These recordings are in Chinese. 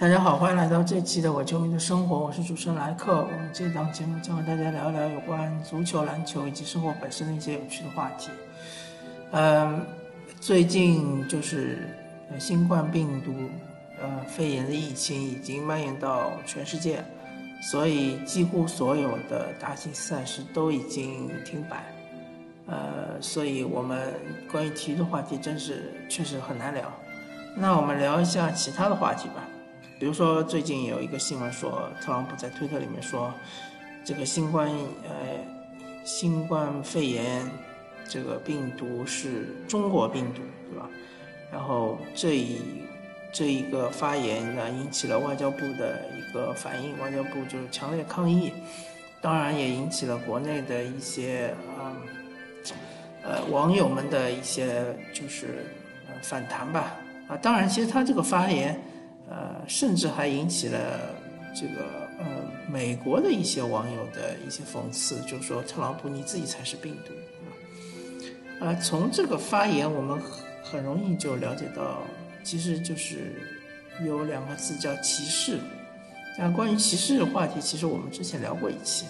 大家好，欢迎来到这期的《我球迷的生活》，我是主持人莱克。我们这档节目将和大家聊一聊有关足球、篮球以及生活本身的一些有趣的话题。嗯，最近就是新冠病毒呃肺炎的疫情已经蔓延到全世界，所以几乎所有的大型赛事都已经停摆。呃，所以我们关于体育的话题真是确实很难聊。那我们聊一下其他的话题吧。比如说，最近有一个新闻说，特朗普在推特里面说，这个新冠呃新冠肺炎这个病毒是中国病毒，对吧？然后这一这一个发言呢，引起了外交部的一个反应，外交部就是强烈抗议，当然也引起了国内的一些啊呃网友们的一些就是反弹吧。啊，当然，其实他这个发言。呃，甚至还引起了这个呃美国的一些网友的一些讽刺，就是说特朗普你自己才是病毒啊！啊，从这个发言我们很容易就了解到，其实就是有两个字叫歧视。那关于歧视的话题，其实我们之前聊过一期，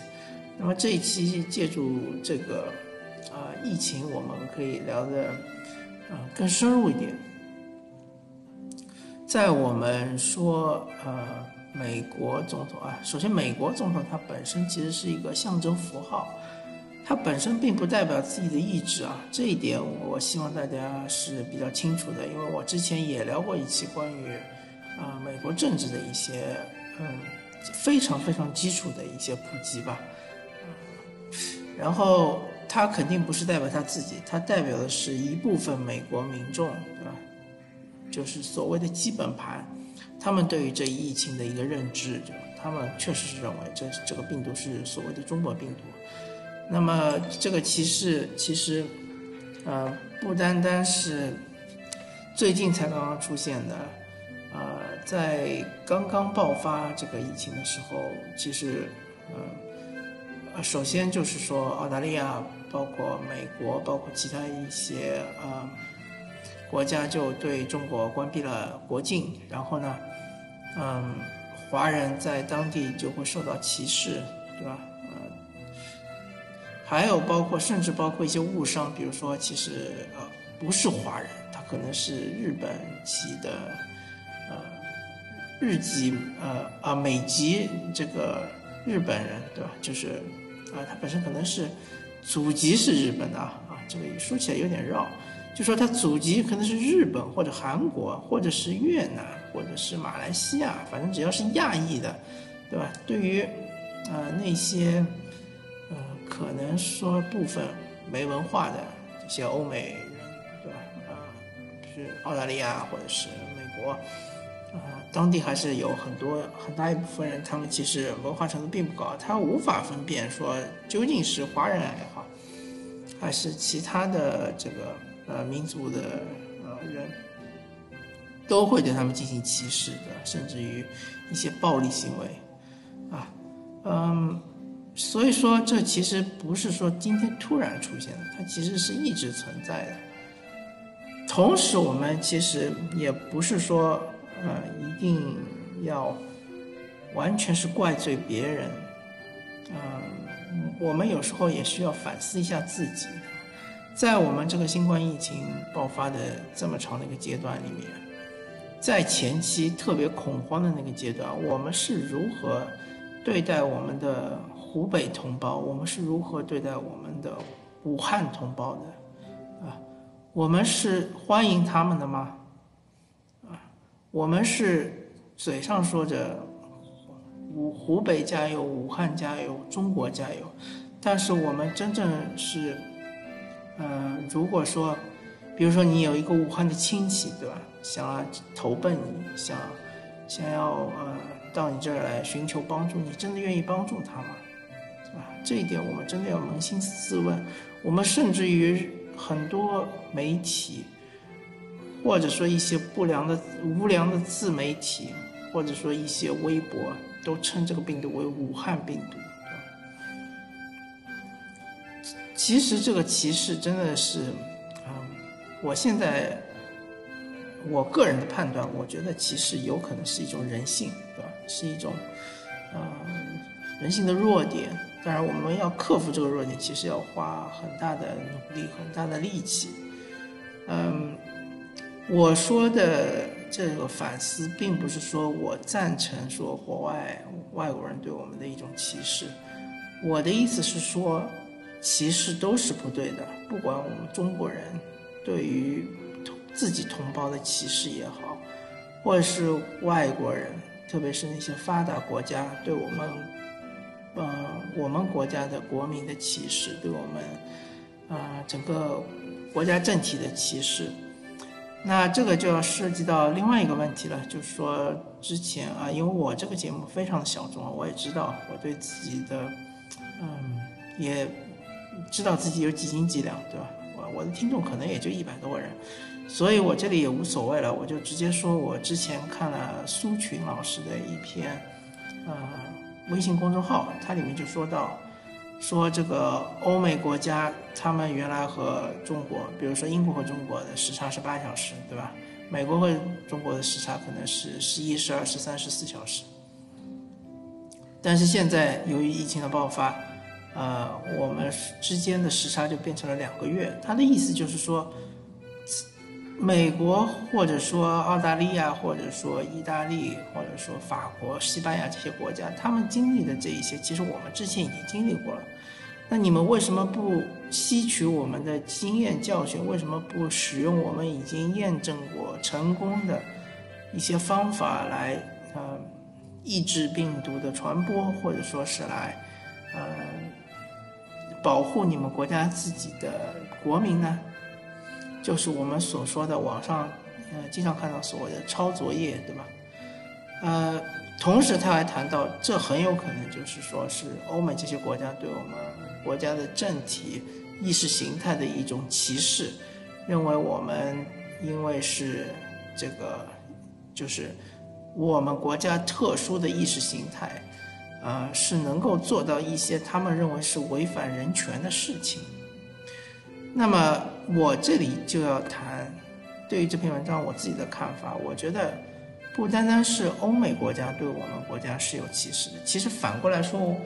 那么这一期借助这个啊疫情，我们可以聊的啊更深入一点。在我们说，呃，美国总统啊，首先，美国总统他本身其实是一个象征符号，它本身并不代表自己的意志啊，这一点我希望大家是比较清楚的，因为我之前也聊过一期关于啊美国政治的一些嗯非常非常基础的一些普及吧，然后它肯定不是代表他自己，它代表的是一部分美国民众，对吧？就是所谓的基本盘，他们对于这一疫情的一个认知，他们确实是认为这这个病毒是所谓的中国病毒。那么这个歧视其实，呃，不单单是最近才刚刚出现的，呃，在刚刚爆发这个疫情的时候，其实，呃，首先就是说澳大利亚，包括美国，包括其他一些啊。国家就对中国关闭了国境，然后呢，嗯，华人在当地就会受到歧视，对吧？呃，还有包括甚至包括一些误伤，比如说其实呃不是华人，他可能是日本籍的，呃，日籍呃啊美籍这个日本人，对吧？就是啊他本身可能是祖籍是日本的啊，这个说起来有点绕。就说他祖籍可能是日本或者韩国，或者是越南，或者是马来西亚，反正只要是亚裔的，对吧？对于，呃，那些，呃，可能说部分没文化的这些欧美人，对吧？啊，是澳大利亚或者是美国，啊，当地还是有很多很大一部分人，他们其实文化程度并不高，他无法分辨说究竟是华人也好，还是其他的这个。呃，民族的呃人，都会对他们进行歧视的，甚至于一些暴力行为，啊，嗯，所以说这其实不是说今天突然出现的，它其实是一直存在的。同时，我们其实也不是说呃一定要完全是怪罪别人，嗯，我们有时候也需要反思一下自己。在我们这个新冠疫情爆发的这么长的一个阶段里面，在前期特别恐慌的那个阶段，我们是如何对待我们的湖北同胞？我们是如何对待我们的武汉同胞的？啊，我们是欢迎他们的吗？啊，我们是嘴上说着湖湖北加油、武汉加油、中国加油，但是我们真正是。嗯，如果说，比如说你有一个武汉的亲戚，对吧？想要投奔你，想想要呃到你这儿来寻求帮助，你真的愿意帮助他吗？啊，这一点我们真的要扪心自问。我们甚至于很多媒体，或者说一些不良的、无良的自媒体，或者说一些微博，都称这个病毒为武汉病毒。其实这个歧视真的是，嗯，我现在我个人的判断，我觉得歧视有可能是一种人性，对吧？是一种，呃，人性的弱点。当然，我们要克服这个弱点，其实要花很大的努力、很大的力气。嗯，我说的这个反思，并不是说我赞成说国外外国人对我们的一种歧视。我的意思是说，歧视都是不对的，不管我们中国人对于自己同胞的歧视也好，或者是外国人，特别是那些发达国家对我们。呃，我们国家的国民的歧视，对我们啊整个国家政体的歧视，那这个就要涉及到另外一个问题了，就是说之前啊，因为我这个节目非常的小众，我也知道我对自己的，嗯，也知道自己有几斤几两，对吧？我我的听众可能也就一百多个人，所以我这里也无所谓了，我就直接说我之前看了苏群老师的一篇，呃。微信公众号，它里面就说到，说这个欧美国家，他们原来和中国，比如说英国和中国的时差是八小时，对吧？美国和中国的时差可能是十一、十二、十三、十四小时。但是现在由于疫情的爆发，呃，我们之间的时差就变成了两个月。他的意思就是说。美国或者说澳大利亚，或者说意大利，或者说法国、西班牙这些国家，他们经历的这一些，其实我们之前已经经历过了。那你们为什么不吸取我们的经验教训？为什么不使用我们已经验证过成功的一些方法来呃抑制病毒的传播，或者说是来呃保护你们国家自己的国民呢？就是我们所说的网上，呃，经常看到所谓的抄作业，对吧？呃，同时他还谈到，这很有可能就是说是欧美这些国家对我们国家的政体、意识形态的一种歧视，认为我们因为是这个，就是我们国家特殊的意识形态，呃，是能够做到一些他们认为是违反人权的事情。那么我这里就要谈，对于这篇文章我自己的看法。我觉得不单单是欧美国家对我们国家是有歧视的，其实反过来说，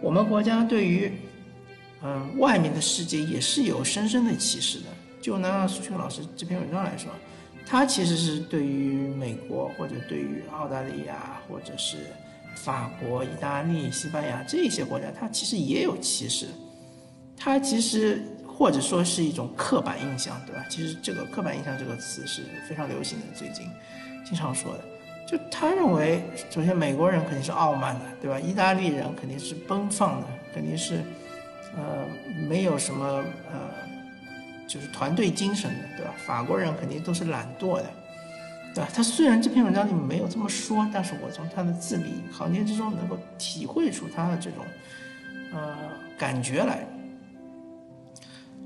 我们国家对于嗯外面的世界也是有深深的歧视的。就拿苏群老师这篇文章来说，他其实是对于美国或者对于澳大利亚或者是法国、意大利、西班牙这些国家，他其实也有歧视。他其实。或者说是一种刻板印象，对吧？其实这个刻板印象这个词是非常流行的，最近经常说的。就他认为，首先美国人肯定是傲慢的，对吧？意大利人肯定是奔放的，肯定是呃没有什么呃就是团队精神的，对吧？法国人肯定都是懒惰的，对吧？他虽然这篇文章里面没有这么说，但是我从他的字里行间之中能够体会出他的这种呃感觉来。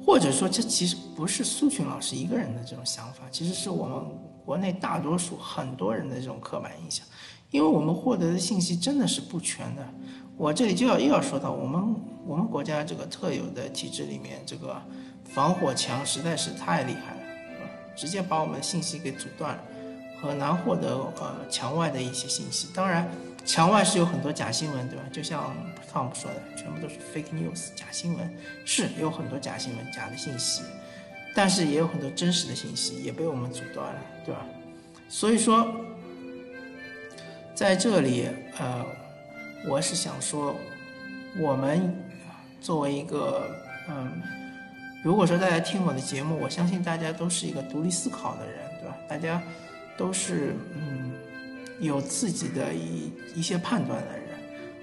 或者说，这其实不是苏群老师一个人的这种想法，其实是我们国内大多数很多人的这种刻板印象，因为我们获得的信息真的是不全的。我这里就要又要说到我们我们国家这个特有的体制里面，这个防火墙实在是太厉害了，直接把我们的信息给阻断了，很难获得呃墙外的一些信息。当然。墙外是有很多假新闻，对吧？就像 Tom 说的，全部都是 fake news，假新闻是有很多假新闻、假的信息，但是也有很多真实的信息也被我们阻断了，对吧？所以说，在这里，呃，我是想说，我们作为一个，嗯，如果说大家听我的节目，我相信大家都是一个独立思考的人，对吧？大家都是，嗯。有自己的一一些判断的人，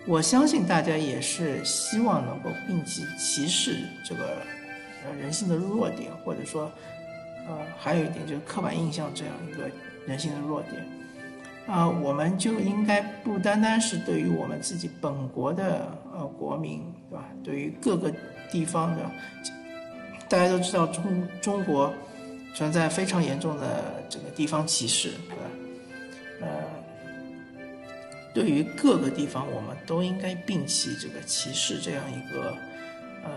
我相信大家也是希望能够摒弃歧视这个呃人性的弱点，或者说，呃，还有一点就是刻板印象这样一个人性的弱点，啊，我们就应该不单单是对于我们自己本国的呃国民，对吧？对于各个地方的，大家都知道中中国存在非常严重的这个地方歧视，对吧？呃。对于各个地方，我们都应该摒弃这个歧视这样一个，呃，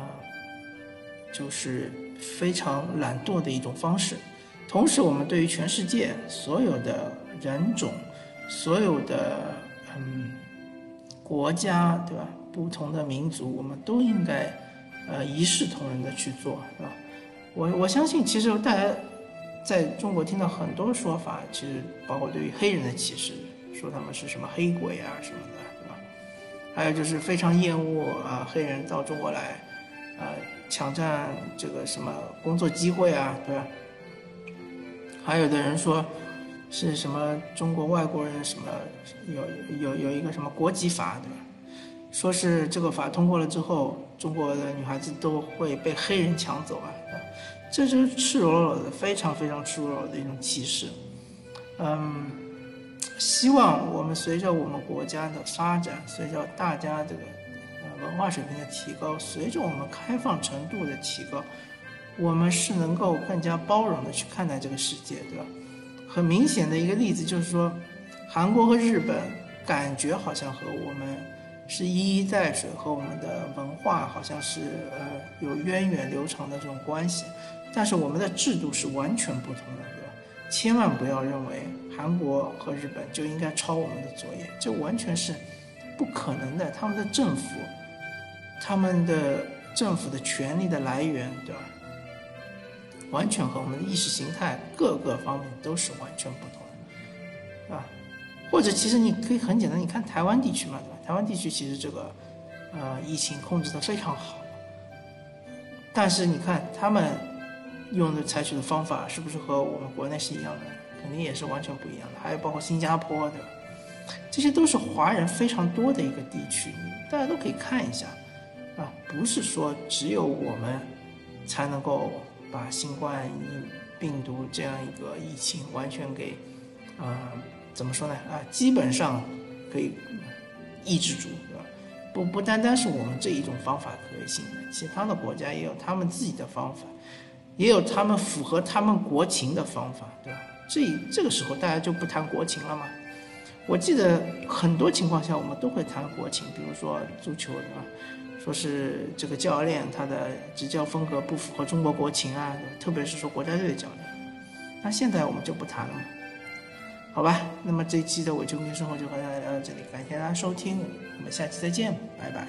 就是非常懒惰的一种方式。同时，我们对于全世界所有的人种、所有的嗯国家，对吧？不同的民族，我们都应该呃一视同仁的去做，是吧？我我相信，其实大家在中国听到很多说法，其实包括对于黑人的歧视，说他们是什么黑鬼啊什么的，是吧？还有就是非常厌恶啊黑人到中国来，呃抢占这个什么工作机会啊，对吧？还有的人说，是什么中国外国人什么有有有一个什么国籍法，对吧？说是这个法通过了之后，中国的女孩子都会被黑人抢走啊，这就是赤裸裸的、非常非常赤裸裸的一种歧视。嗯，希望我们随着我们国家的发展，随着大家这个文化水平的提高，随着我们开放程度的提高。我们是能够更加包容的去看待这个世界，对吧？很明显的一个例子就是说，韩国和日本感觉好像和我们是一衣带水，和我们的文化好像是呃有源远流长的这种关系，但是我们的制度是完全不同的，对吧？千万不要认为韩国和日本就应该抄我们的作业，这完全是不可能的。他们的政府，他们的政府的权力的来源，对吧？完全和我们的意识形态各个方面都是完全不同的，啊，或者其实你可以很简单，你看台湾地区嘛，对吧？台湾地区其实这个，呃，疫情控制的非常好，但是你看他们用的采取的方法是不是和我们国内是一样的？肯定也是完全不一样的。还有包括新加坡，对吧？这些都是华人非常多的一个地区，大家都可以看一下，啊，不是说只有我们才能够。把新冠疫病毒这样一个疫情完全给，啊，怎么说呢？啊，基本上可以抑制住，对吧？不不单单是我们这一种方法可行的，其他的国家也有他们自己的方法，也有他们符合他们国情的方法对吧？这这个时候大家就不谈国情了嘛。我记得很多情况下我们都会谈国情比如说足球对吧？说是这个教练他的执教风格不符合中国国情啊特别是说国家队的教练。那现在我们就不谈了好吧那么这一期的我就跟生活就和大家聊到这里感谢大家收听我们下期再见拜拜。